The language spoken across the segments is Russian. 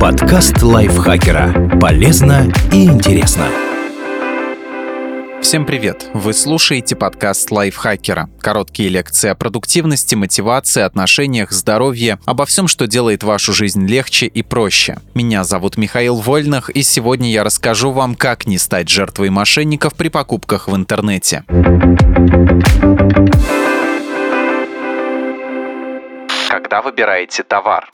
Подкаст лайфхакера. Полезно и интересно. Всем привет! Вы слушаете подкаст лайфхакера. Короткие лекции о продуктивности, мотивации, отношениях, здоровье, обо всем, что делает вашу жизнь легче и проще. Меня зовут Михаил Вольных, и сегодня я расскажу вам, как не стать жертвой мошенников при покупках в интернете. Когда выбираете товар.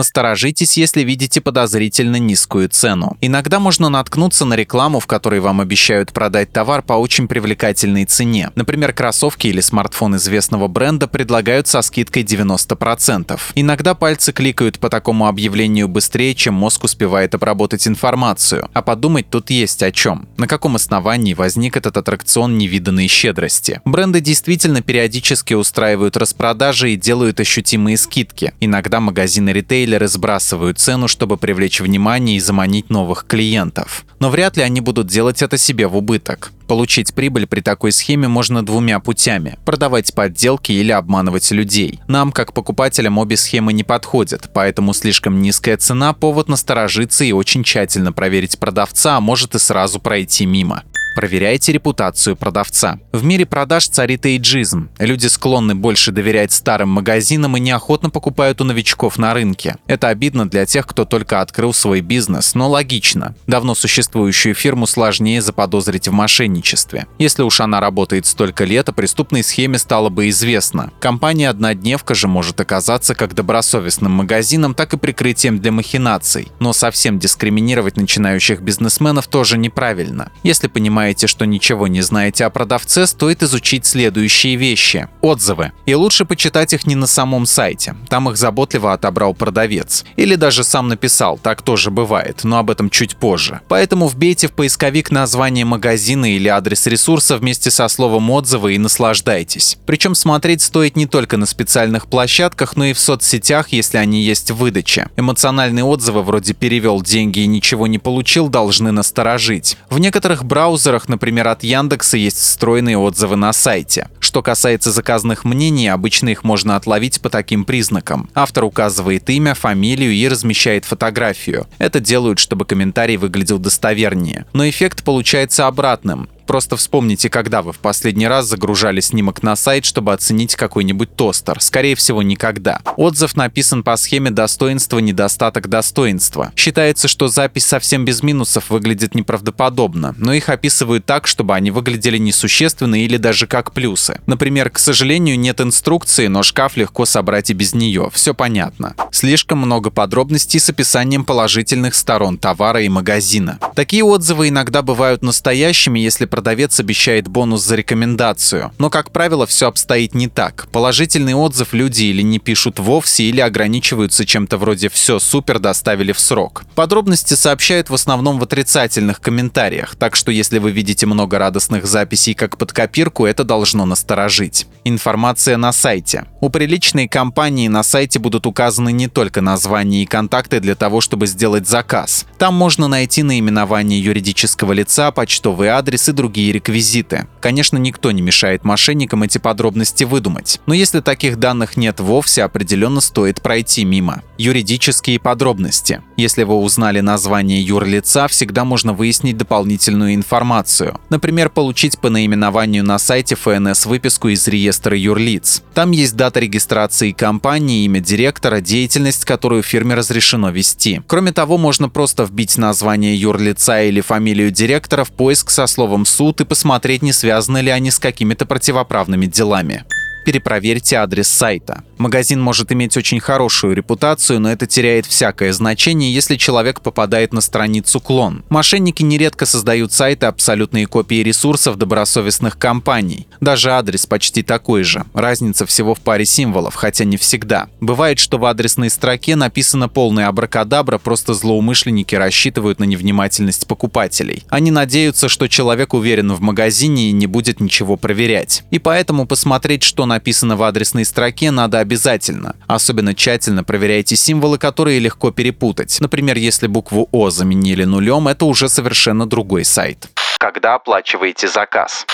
Насторожитесь, если видите подозрительно низкую цену. Иногда можно наткнуться на рекламу, в которой вам обещают продать товар по очень привлекательной цене. Например, кроссовки или смартфон известного бренда предлагают со скидкой 90%. Иногда пальцы кликают по такому объявлению быстрее, чем мозг успевает обработать информацию. А подумать тут есть о чем. На каком основании возник этот аттракцион невиданной щедрости? Бренды действительно периодически устраивают распродажи и делают ощутимые скидки. Иногда магазины ритейла ритейлеры сбрасывают цену, чтобы привлечь внимание и заманить новых клиентов. Но вряд ли они будут делать это себе в убыток. Получить прибыль при такой схеме можно двумя путями – продавать подделки или обманывать людей. Нам, как покупателям, обе схемы не подходят, поэтому слишком низкая цена – повод насторожиться и очень тщательно проверить продавца, а может и сразу пройти мимо. Проверяйте репутацию продавца. В мире продаж царит эйджизм. Люди склонны больше доверять старым магазинам и неохотно покупают у новичков на рынке. Это обидно для тех, кто только открыл свой бизнес, но логично. Давно существующую фирму сложнее заподозрить в мошенничестве. Если уж она работает столько лет, о преступной схеме стало бы известно. Компания «Однодневка» же может оказаться как добросовестным магазином, так и прикрытием для махинаций. Но совсем дискриминировать начинающих бизнесменов тоже неправильно. Если понимаете, понимаете, что ничего не знаете о продавце, стоит изучить следующие вещи. Отзывы. И лучше почитать их не на самом сайте. Там их заботливо отобрал продавец. Или даже сам написал, так тоже бывает, но об этом чуть позже. Поэтому вбейте в поисковик название магазина или адрес ресурса вместе со словом отзывы и наслаждайтесь. Причем смотреть стоит не только на специальных площадках, но и в соцсетях, если они есть в выдаче. Эмоциональные отзывы вроде «перевел деньги и ничего не получил» должны насторожить. В некоторых браузерах браузерах, например, от Яндекса, есть встроенные отзывы на сайте. Что касается заказных мнений, обычно их можно отловить по таким признакам. Автор указывает имя, фамилию и размещает фотографию. Это делают, чтобы комментарий выглядел достовернее. Но эффект получается обратным. Просто вспомните, когда вы в последний раз загружали снимок на сайт, чтобы оценить какой-нибудь тостер. Скорее всего, никогда. Отзыв написан по схеме достоинство, недостаток достоинства. Считается, что запись совсем без минусов выглядит неправдоподобно, но их описывают так, чтобы они выглядели несущественно или даже как плюсы. Например, к сожалению, нет инструкции, но шкаф легко собрать и без нее. Все понятно. Слишком много подробностей с описанием положительных сторон товара и магазина. Такие отзывы иногда бывают настоящими, если продавец обещает бонус за рекомендацию. Но, как правило, все обстоит не так. Положительный отзыв люди или не пишут вовсе, или ограничиваются чем-то вроде «все супер, доставили в срок». Подробности сообщают в основном в отрицательных комментариях, так что если вы видите много радостных записей как под копирку, это должно насторожить. Информация на сайте. У приличной компании на сайте будут указаны не только название и контакты для того, чтобы сделать заказ. Там можно найти наименование юридического лица, почтовый адрес и другие другие реквизиты. Конечно, никто не мешает мошенникам эти подробности выдумать. Но если таких данных нет вовсе, определенно стоит пройти мимо. Юридические подробности. Если вы узнали название юрлица, всегда можно выяснить дополнительную информацию. Например, получить по наименованию на сайте ФНС выписку из реестра юрлиц. Там есть дата регистрации компании, имя директора, деятельность, которую фирме разрешено вести. Кроме того, можно просто вбить название юрлица или фамилию директора в поиск со словом суд и посмотреть, не связаны ли они с какими-то противоправными делами перепроверьте адрес сайта. Магазин может иметь очень хорошую репутацию, но это теряет всякое значение, если человек попадает на страницу клон. Мошенники нередко создают сайты абсолютные копии ресурсов добросовестных компаний. Даже адрес почти такой же. Разница всего в паре символов, хотя не всегда. Бывает, что в адресной строке написано полное абракадабра, просто злоумышленники рассчитывают на невнимательность покупателей. Они надеются, что человек уверен в магазине и не будет ничего проверять. И поэтому посмотреть, что написано в адресной строке, надо обязательно. Особенно тщательно проверяйте символы, которые легко перепутать. Например, если букву О заменили нулем, это уже совершенно другой сайт. Когда оплачиваете заказ?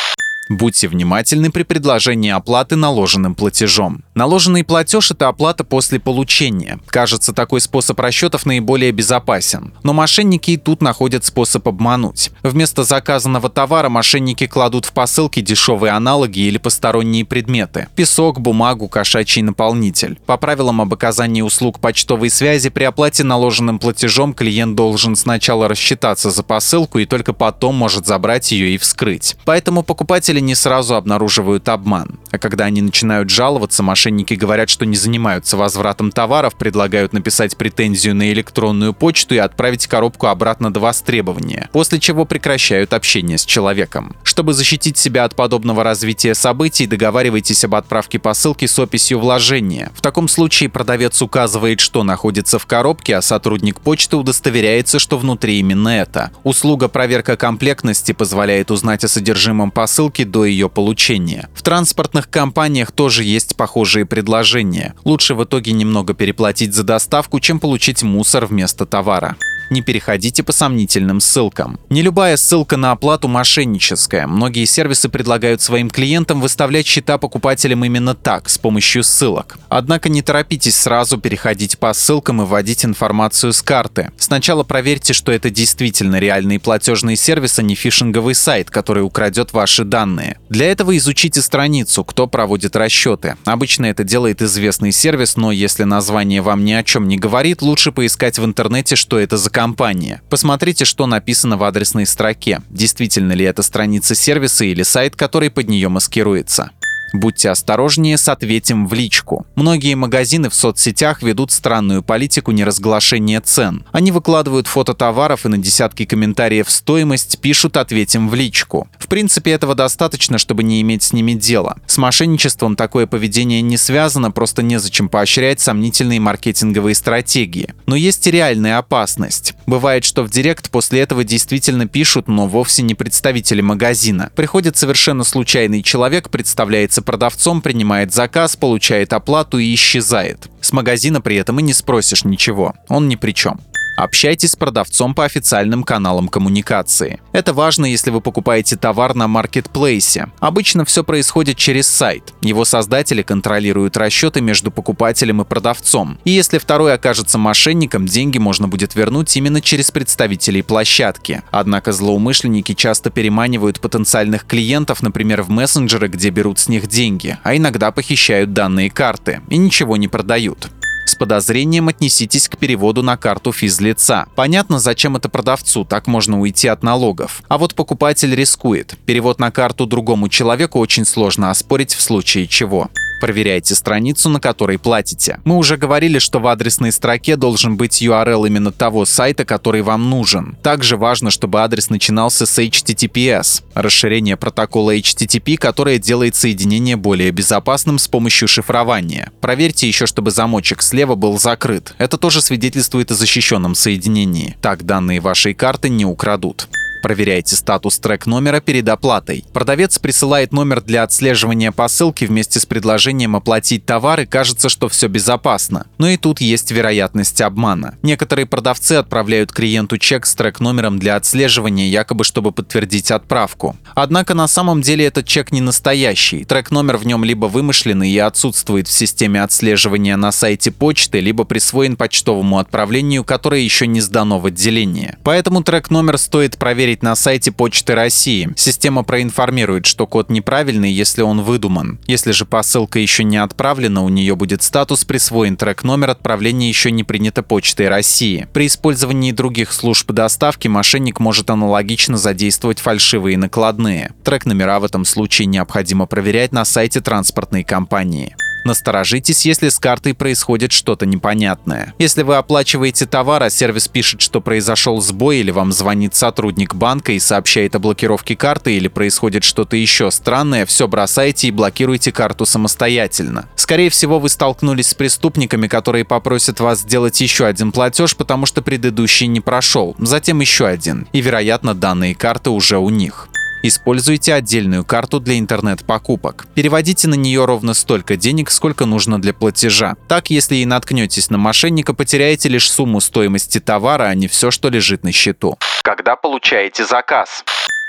Будьте внимательны при предложении оплаты наложенным платежом. Наложенный платеж – это оплата после получения. Кажется, такой способ расчетов наиболее безопасен. Но мошенники и тут находят способ обмануть. Вместо заказанного товара мошенники кладут в посылки дешевые аналоги или посторонние предметы. Песок, бумагу, кошачий наполнитель. По правилам об оказании услуг почтовой связи при оплате наложенным платежом клиент должен сначала рассчитаться за посылку и только потом может забрать ее и вскрыть. Поэтому покупатель Пользователи не сразу обнаруживают обман. А когда они начинают жаловаться, мошенники говорят, что не занимаются возвратом товаров, предлагают написать претензию на электронную почту и отправить коробку обратно до востребования, после чего прекращают общение с человеком. Чтобы защитить себя от подобного развития событий, договаривайтесь об отправке посылки с описью вложения. В таком случае продавец указывает, что находится в коробке, а сотрудник почты удостоверяется, что внутри именно это. Услуга проверка комплектности позволяет узнать о содержимом посылки до ее получения. В транспортных компаниях тоже есть похожие предложения. Лучше в итоге немного переплатить за доставку, чем получить мусор вместо товара не переходите по сомнительным ссылкам. Не любая ссылка на оплату мошенническая. Многие сервисы предлагают своим клиентам выставлять счета покупателям именно так, с помощью ссылок. Однако не торопитесь сразу переходить по ссылкам и вводить информацию с карты. Сначала проверьте, что это действительно реальный платежный сервис, а не фишинговый сайт, который украдет ваши данные. Для этого изучите страницу, кто проводит расчеты. Обычно это делает известный сервис, но если название вам ни о чем не говорит, лучше поискать в интернете, что это за компания. Посмотрите, что написано в адресной строке. Действительно ли это страница сервиса или сайт, который под нее маскируется. Будьте осторожнее с ответим в личку. Многие магазины в соцсетях ведут странную политику неразглашения цен. Они выкладывают фото товаров и на десятки комментариев стоимость пишут «ответим в личку». В принципе, этого достаточно, чтобы не иметь с ними дела. С мошенничеством такое поведение не связано, просто незачем поощрять сомнительные маркетинговые стратегии. Но есть и реальная опасность. Бывает, что в директ после этого действительно пишут, но вовсе не представители магазина. Приходит совершенно случайный человек, представляется продавцом, принимает заказ, получает оплату и исчезает. С магазина при этом и не спросишь ничего. Он ни при чем. Общайтесь с продавцом по официальным каналам коммуникации. Это важно, если вы покупаете товар на маркетплейсе. Обычно все происходит через сайт. Его создатели контролируют расчеты между покупателем и продавцом. И если второй окажется мошенником, деньги можно будет вернуть именно через представителей площадки. Однако злоумышленники часто переманивают потенциальных клиентов, например, в мессенджеры, где берут с них деньги, а иногда похищают данные карты и ничего не продают. С подозрением отнеситесь к переводу на карту физлица. Понятно, зачем это продавцу, так можно уйти от налогов. А вот покупатель рискует. Перевод на карту другому человеку очень сложно оспорить в случае чего. Проверяйте страницу, на которой платите. Мы уже говорили, что в адресной строке должен быть URL именно того сайта, который вам нужен. Также важно, чтобы адрес начинался с HTTPS, расширение протокола HTTP, которое делает соединение более безопасным с помощью шифрования. Проверьте еще, чтобы замочек слева был закрыт. Это тоже свидетельствует о защищенном соединении. Так данные вашей карты не украдут. Проверяйте статус трек-номера перед оплатой. Продавец присылает номер для отслеживания посылки вместе с предложением оплатить товар и кажется, что все безопасно. Но и тут есть вероятность обмана. Некоторые продавцы отправляют клиенту чек с трек-номером для отслеживания, якобы чтобы подтвердить отправку. Однако на самом деле этот чек не настоящий. Трек-номер в нем либо вымышленный и отсутствует в системе отслеживания на сайте почты, либо присвоен почтовому отправлению, которое еще не сдано в отделение. Поэтому трек-номер стоит проверить проверить на сайте Почты России. Система проинформирует, что код неправильный, если он выдуман. Если же посылка еще не отправлена, у нее будет статус присвоен трек-номер отправления еще не принято Почтой России. При использовании других служб доставки мошенник может аналогично задействовать фальшивые накладные. Трек-номера в этом случае необходимо проверять на сайте транспортной компании. Насторожитесь, если с картой происходит что-то непонятное. Если вы оплачиваете товар, а сервис пишет, что произошел сбой, или вам звонит сотрудник банка и сообщает о блокировке карты, или происходит что-то еще странное, все бросайте и блокируйте карту самостоятельно. Скорее всего, вы столкнулись с преступниками, которые попросят вас сделать еще один платеж, потому что предыдущий не прошел, затем еще один, и, вероятно, данные карты уже у них. Используйте отдельную карту для интернет-покупок. Переводите на нее ровно столько денег, сколько нужно для платежа. Так, если и наткнетесь на мошенника, потеряете лишь сумму стоимости товара, а не все, что лежит на счету. Когда получаете заказ?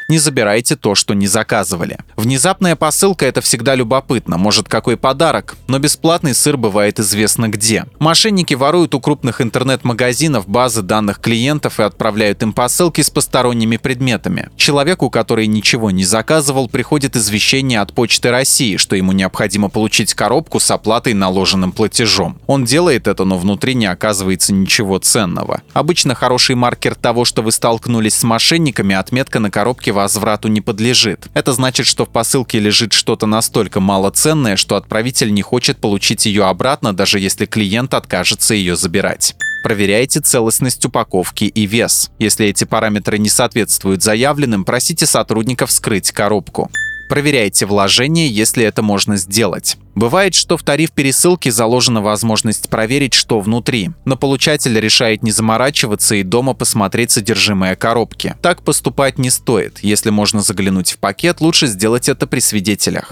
Не забирайте то, что не заказывали. Внезапная посылка – это всегда любопытно. Может, какой подарок? Но бесплатный сыр бывает известно где. Мошенники воруют у крупных интернет-магазинов базы данных клиентов и отправляют им посылки с посторонними предметами. Человеку, который ничего не заказывал, приходит извещение от Почты России, что ему необходимо получить коробку с оплатой наложенным платежом. Он делает это, но внутри не оказывается ничего ценного. Обычно хороший маркер того, что вы столкнулись с мошенниками, отметка на коробке возврату не подлежит. Это значит, что в посылке лежит что-то настолько малоценное, что отправитель не хочет получить ее обратно, даже если клиент откажется ее забирать. Проверяйте целостность упаковки и вес. Если эти параметры не соответствуют заявленным, просите сотрудников вскрыть коробку. Проверяйте вложения, если это можно сделать. Бывает, что в тариф пересылки заложена возможность проверить, что внутри, но получатель решает не заморачиваться и дома посмотреть содержимое коробки. Так поступать не стоит. Если можно заглянуть в пакет, лучше сделать это при свидетелях.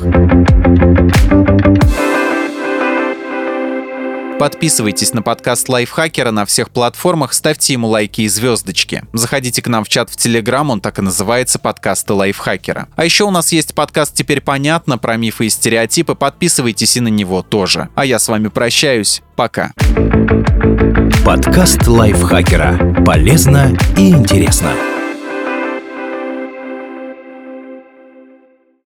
Подписывайтесь на подкаст Лайфхакера на всех платформах, ставьте ему лайки и звездочки. Заходите к нам в чат в Телеграм, он так и называется «Подкасты Лайфхакера». А еще у нас есть подкаст «Теперь понятно» про мифы и стереотипы, подписывайтесь и на него тоже. А я с вами прощаюсь. Пока. Подкаст Лайфхакера. Полезно и интересно.